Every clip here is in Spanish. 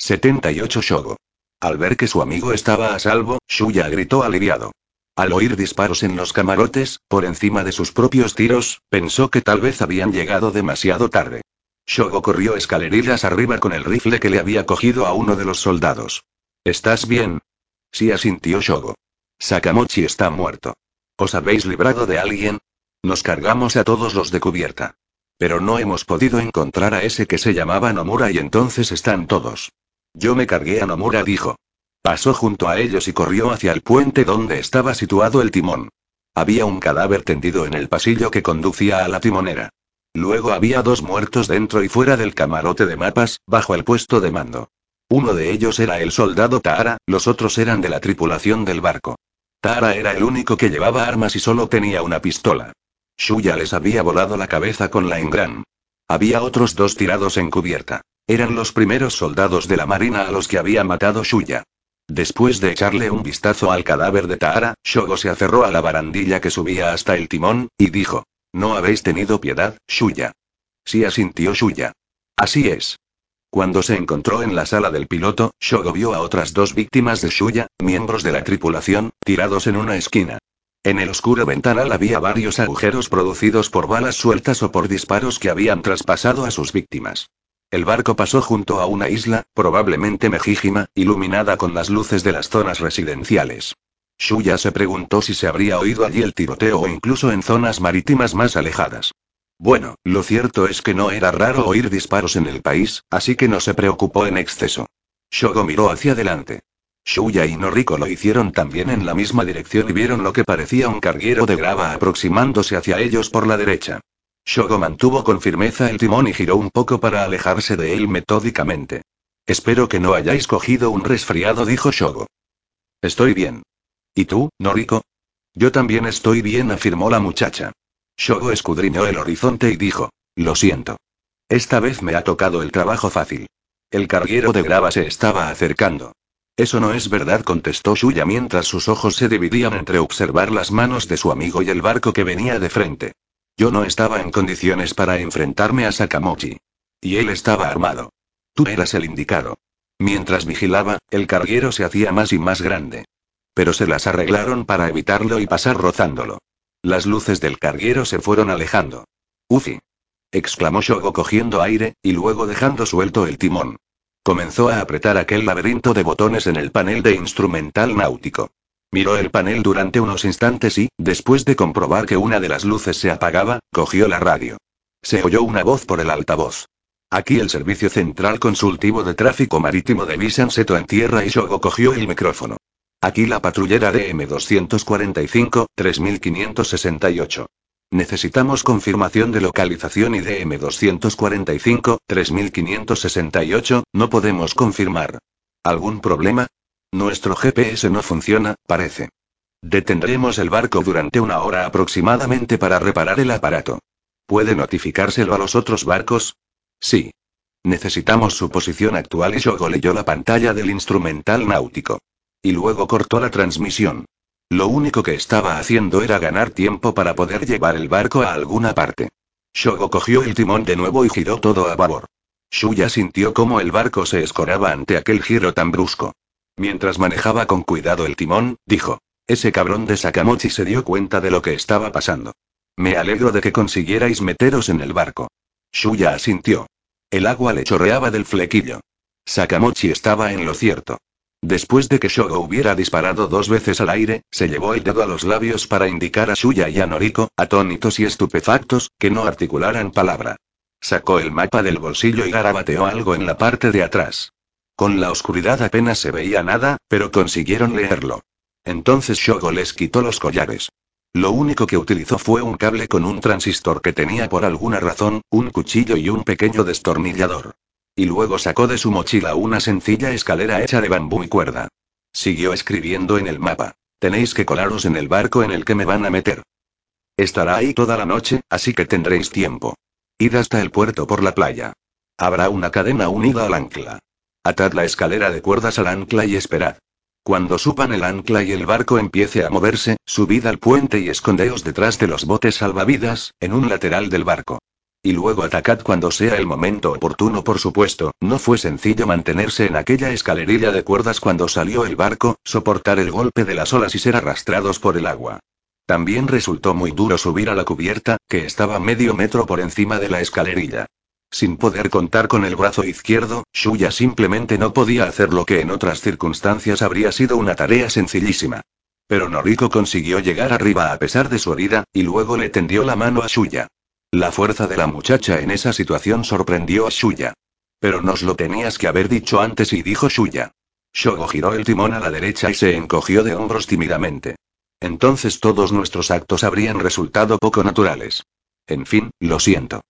78 Shogo. Al ver que su amigo estaba a salvo, Shuya gritó aliviado. Al oír disparos en los camarotes, por encima de sus propios tiros, pensó que tal vez habían llegado demasiado tarde. Shogo corrió escalerillas arriba con el rifle que le había cogido a uno de los soldados. ¿Estás bien? Sí asintió Shogo. Sakamochi está muerto. ¿Os habéis librado de alguien? Nos cargamos a todos los de cubierta. Pero no hemos podido encontrar a ese que se llamaba Nomura y entonces están todos. Yo me cargué a Nomura, dijo. Pasó junto a ellos y corrió hacia el puente donde estaba situado el timón. Había un cadáver tendido en el pasillo que conducía a la timonera. Luego había dos muertos dentro y fuera del camarote de mapas, bajo el puesto de mando. Uno de ellos era el soldado Taara, los otros eran de la tripulación del barco. Taara era el único que llevaba armas y solo tenía una pistola. Shuya les había volado la cabeza con la Ingran. Había otros dos tirados en cubierta. Eran los primeros soldados de la marina a los que había matado Shuya. Después de echarle un vistazo al cadáver de Taara, Shogo se aferró a la barandilla que subía hasta el timón, y dijo: No habéis tenido piedad, Shuya. Sí asintió Shuya. Así es. Cuando se encontró en la sala del piloto, Shogo vio a otras dos víctimas de Shuya, miembros de la tripulación, tirados en una esquina. En el oscuro ventanal había varios agujeros producidos por balas sueltas o por disparos que habían traspasado a sus víctimas. El barco pasó junto a una isla, probablemente Mejíjima, iluminada con las luces de las zonas residenciales. Shuya se preguntó si se habría oído allí el tiroteo o incluso en zonas marítimas más alejadas. Bueno, lo cierto es que no era raro oír disparos en el país, así que no se preocupó en exceso. Shogo miró hacia adelante. Shuya y Noriko lo hicieron también en la misma dirección y vieron lo que parecía un carguero de grava aproximándose hacia ellos por la derecha. Shogo mantuvo con firmeza el timón y giró un poco para alejarse de él metódicamente. Espero que no hayáis cogido un resfriado, dijo Shogo. Estoy bien. ¿Y tú, Noriko? Yo también estoy bien, afirmó la muchacha. Shogo escudriñó el horizonte y dijo, lo siento. Esta vez me ha tocado el trabajo fácil. El carguero de grava se estaba acercando. Eso no es verdad, contestó Shuya mientras sus ojos se dividían entre observar las manos de su amigo y el barco que venía de frente. Yo no estaba en condiciones para enfrentarme a Sakamochi. Y él estaba armado. Tú eras el indicado. Mientras vigilaba, el carguero se hacía más y más grande. Pero se las arreglaron para evitarlo y pasar rozándolo. Las luces del carguero se fueron alejando. Ufi. exclamó Shogo cogiendo aire, y luego dejando suelto el timón. Comenzó a apretar aquel laberinto de botones en el panel de instrumental náutico. Miró el panel durante unos instantes y, después de comprobar que una de las luces se apagaba, cogió la radio. Se oyó una voz por el altavoz. Aquí el Servicio Central Consultivo de Tráfico Marítimo de Visan Seto en tierra y Shogo cogió el micrófono. Aquí la patrullera DM-245, 3568. Necesitamos confirmación de localización y DM-245, 3568, no podemos confirmar. ¿Algún problema? Nuestro GPS no funciona, parece. Detendremos el barco durante una hora aproximadamente para reparar el aparato. ¿Puede notificárselo a los otros barcos? Sí. Necesitamos su posición actual y Shogo leyó la pantalla del instrumental náutico. Y luego cortó la transmisión. Lo único que estaba haciendo era ganar tiempo para poder llevar el barco a alguna parte. Shogo cogió el timón de nuevo y giró todo a babor. Shuya sintió cómo el barco se escoraba ante aquel giro tan brusco. Mientras manejaba con cuidado el timón, dijo. Ese cabrón de Sakamochi se dio cuenta de lo que estaba pasando. Me alegro de que consiguierais meteros en el barco. Shuya asintió. El agua le chorreaba del flequillo. Sakamochi estaba en lo cierto. Después de que Shogo hubiera disparado dos veces al aire, se llevó el dedo a los labios para indicar a Shuya y a Noriko, atónitos y estupefactos, que no articularan palabra. Sacó el mapa del bolsillo y garabateó algo en la parte de atrás. Con la oscuridad apenas se veía nada, pero consiguieron leerlo. Entonces Shogo les quitó los collares. Lo único que utilizó fue un cable con un transistor que tenía por alguna razón, un cuchillo y un pequeño destornillador. Y luego sacó de su mochila una sencilla escalera hecha de bambú y cuerda. Siguió escribiendo en el mapa. Tenéis que colaros en el barco en el que me van a meter. Estará ahí toda la noche, así que tendréis tiempo. Id hasta el puerto por la playa. Habrá una cadena unida al ancla. Atad la escalera de cuerdas al ancla y esperad. Cuando supan el ancla y el barco empiece a moverse, subid al puente y escondeos detrás de los botes salvavidas, en un lateral del barco. Y luego atacad cuando sea el momento oportuno, por supuesto, no fue sencillo mantenerse en aquella escalerilla de cuerdas cuando salió el barco, soportar el golpe de las olas y ser arrastrados por el agua. También resultó muy duro subir a la cubierta, que estaba medio metro por encima de la escalerilla. Sin poder contar con el brazo izquierdo, Shuya simplemente no podía hacer lo que en otras circunstancias habría sido una tarea sencillísima. Pero Noriko consiguió llegar arriba a pesar de su herida, y luego le tendió la mano a Shuya. La fuerza de la muchacha en esa situación sorprendió a Shuya. Pero nos lo tenías que haber dicho antes y dijo Shuya. Shogo giró el timón a la derecha y se encogió de hombros tímidamente. Entonces todos nuestros actos habrían resultado poco naturales. En fin, lo siento.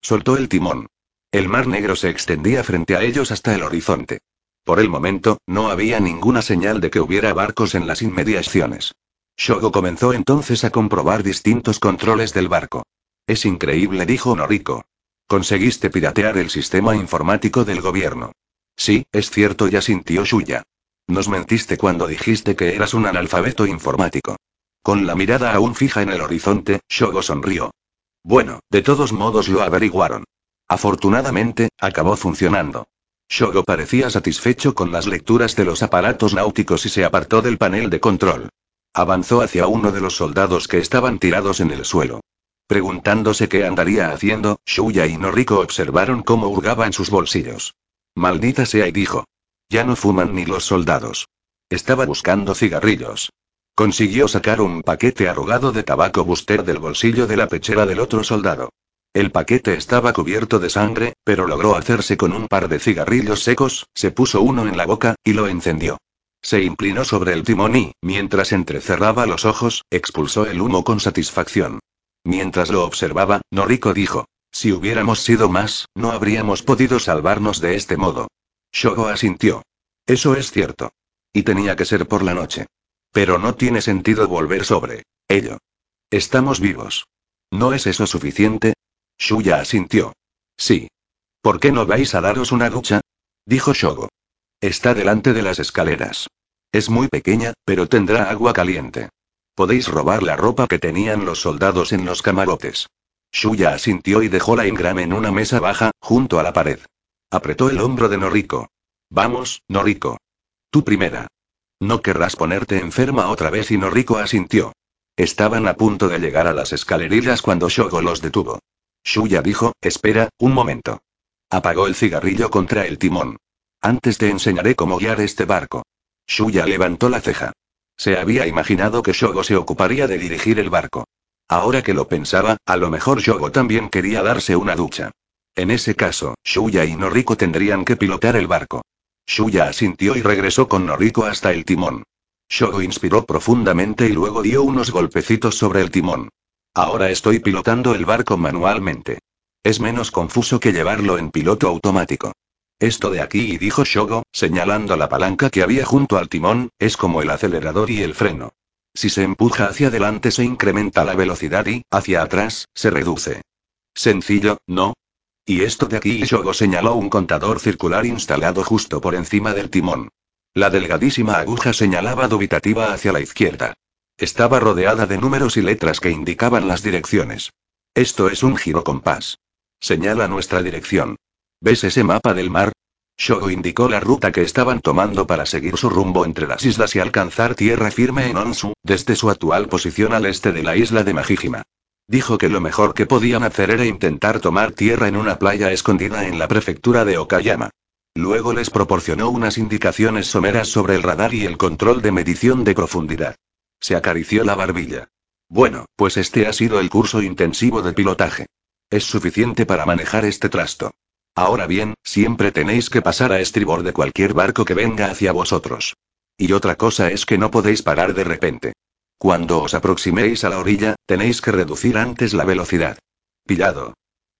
Soltó el timón. El mar negro se extendía frente a ellos hasta el horizonte. Por el momento, no había ninguna señal de que hubiera barcos en las inmediaciones. Shogo comenzó entonces a comprobar distintos controles del barco. Es increíble, dijo Noriko. Conseguiste piratear el sistema informático del gobierno. Sí, es cierto, ya sintió Shuya. Nos mentiste cuando dijiste que eras un analfabeto informático. Con la mirada aún fija en el horizonte, Shogo sonrió. Bueno, de todos modos lo averiguaron. Afortunadamente, acabó funcionando. Shogo parecía satisfecho con las lecturas de los aparatos náuticos y se apartó del panel de control. Avanzó hacia uno de los soldados que estaban tirados en el suelo. Preguntándose qué andaría haciendo, Shuya y Noriko observaron cómo hurgaba en sus bolsillos. Maldita sea y dijo. Ya no fuman ni los soldados. Estaba buscando cigarrillos. Consiguió sacar un paquete arrugado de tabaco buster del bolsillo de la pechera del otro soldado. El paquete estaba cubierto de sangre, pero logró hacerse con un par de cigarrillos secos, se puso uno en la boca, y lo encendió. Se inclinó sobre el timón y, mientras entrecerraba los ojos, expulsó el humo con satisfacción. Mientras lo observaba, Noriko dijo, si hubiéramos sido más, no habríamos podido salvarnos de este modo. Shogo asintió. Eso es cierto. Y tenía que ser por la noche. Pero no tiene sentido volver sobre ello. Estamos vivos. ¿No es eso suficiente? Shuya asintió. Sí. ¿Por qué no vais a daros una ducha? Dijo Shogo. Está delante de las escaleras. Es muy pequeña, pero tendrá agua caliente. Podéis robar la ropa que tenían los soldados en los camarotes. Shuya asintió y dejó la Ingram en una mesa baja, junto a la pared. Apretó el hombro de Noriko. Vamos, Noriko. Tú primera. No querrás ponerte enferma otra vez y Noriko asintió. Estaban a punto de llegar a las escalerillas cuando Shogo los detuvo. Shuya dijo, espera, un momento. Apagó el cigarrillo contra el timón. Antes te enseñaré cómo guiar este barco. Shuya levantó la ceja. Se había imaginado que Shogo se ocuparía de dirigir el barco. Ahora que lo pensaba, a lo mejor Shogo también quería darse una ducha. En ese caso, Shuya y Noriko tendrían que pilotar el barco. Shuya asintió y regresó con Noriko hasta el timón. Shogo inspiró profundamente y luego dio unos golpecitos sobre el timón. Ahora estoy pilotando el barco manualmente. Es menos confuso que llevarlo en piloto automático. Esto de aquí, dijo Shogo, señalando la palanca que había junto al timón, es como el acelerador y el freno. Si se empuja hacia adelante se incrementa la velocidad y, hacia atrás, se reduce. Sencillo, ¿no? Y esto de aquí Shogo señaló un contador circular instalado justo por encima del timón. La delgadísima aguja señalaba dubitativa hacia la izquierda. Estaba rodeada de números y letras que indicaban las direcciones. Esto es un girocompás. Señala nuestra dirección. ¿Ves ese mapa del mar? Shogo indicó la ruta que estaban tomando para seguir su rumbo entre las islas y alcanzar tierra firme en Onsu, desde su actual posición al este de la isla de Majijima. Dijo que lo mejor que podían hacer era intentar tomar tierra en una playa escondida en la prefectura de Okayama. Luego les proporcionó unas indicaciones someras sobre el radar y el control de medición de profundidad. Se acarició la barbilla. Bueno, pues este ha sido el curso intensivo de pilotaje. Es suficiente para manejar este trasto. Ahora bien, siempre tenéis que pasar a estribor de cualquier barco que venga hacia vosotros. Y otra cosa es que no podéis parar de repente. Cuando os aproximéis a la orilla, tenéis que reducir antes la velocidad. Pillado.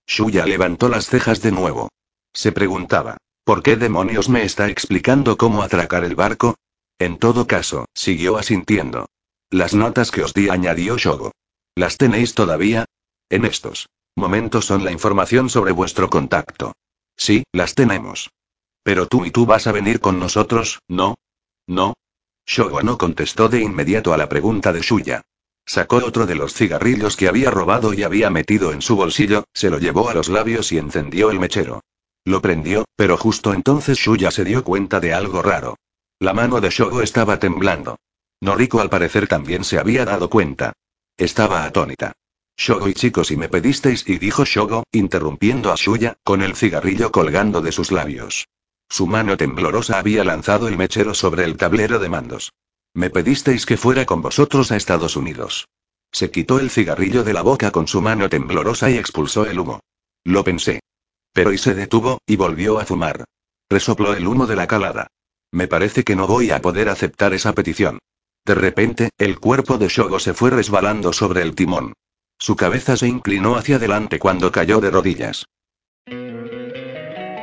Shuya levantó las cejas de nuevo. Se preguntaba, ¿por qué demonios me está explicando cómo atracar el barco? En todo caso, siguió asintiendo. Las notas que os di, añadió Shogo. ¿Las tenéis todavía? En estos momentos son la información sobre vuestro contacto. Sí, las tenemos. Pero tú y tú vas a venir con nosotros, ¿no? No. Shogo no contestó de inmediato a la pregunta de Shuya. Sacó otro de los cigarrillos que había robado y había metido en su bolsillo, se lo llevó a los labios y encendió el mechero. Lo prendió, pero justo entonces Shuya se dio cuenta de algo raro. La mano de Shogo estaba temblando. Noriko al parecer también se había dado cuenta. Estaba atónita. Shogo y chicos y me pedisteis y dijo Shogo, interrumpiendo a Shuya, con el cigarrillo colgando de sus labios. Su mano temblorosa había lanzado el mechero sobre el tablero de mandos. Me pedisteis que fuera con vosotros a Estados Unidos. Se quitó el cigarrillo de la boca con su mano temblorosa y expulsó el humo. Lo pensé. Pero y se detuvo, y volvió a fumar. Resopló el humo de la calada. Me parece que no voy a poder aceptar esa petición. De repente, el cuerpo de Shogo se fue resbalando sobre el timón. Su cabeza se inclinó hacia adelante cuando cayó de rodillas.